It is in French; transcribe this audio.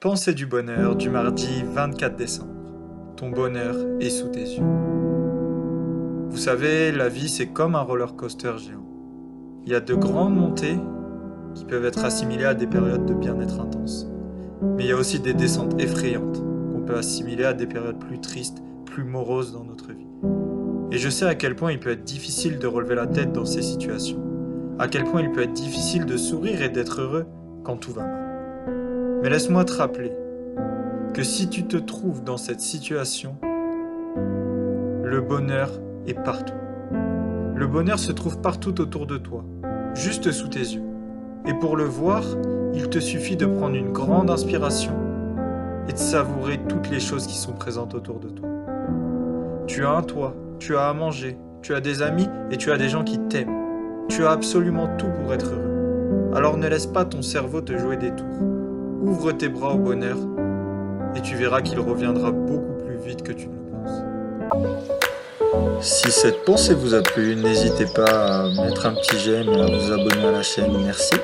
Pensée du bonheur du mardi 24 décembre. Ton bonheur est sous tes yeux. Vous savez, la vie c'est comme un roller coaster géant. Il y a de grandes montées qui peuvent être assimilées à des périodes de bien-être intense. Mais il y a aussi des descentes effrayantes qu'on peut assimiler à des périodes plus tristes, plus moroses dans notre vie. Et je sais à quel point il peut être difficile de relever la tête dans ces situations. À quel point il peut être difficile de sourire et d'être heureux quand tout va mal. Mais laisse-moi te rappeler que si tu te trouves dans cette situation, le bonheur est partout. Le bonheur se trouve partout autour de toi, juste sous tes yeux. Et pour le voir, il te suffit de prendre une grande inspiration et de savourer toutes les choses qui sont présentes autour de toi. Tu as un toit, tu as à manger, tu as des amis et tu as des gens qui t'aiment. Tu as absolument tout pour être heureux. Alors ne laisse pas ton cerveau te jouer des tours. Ouvre tes bras au bonheur et tu verras qu'il reviendra beaucoup plus vite que tu ne le penses. Si cette pensée vous a plu, n'hésitez pas à mettre un petit j'aime et à vous abonner à la chaîne. Merci.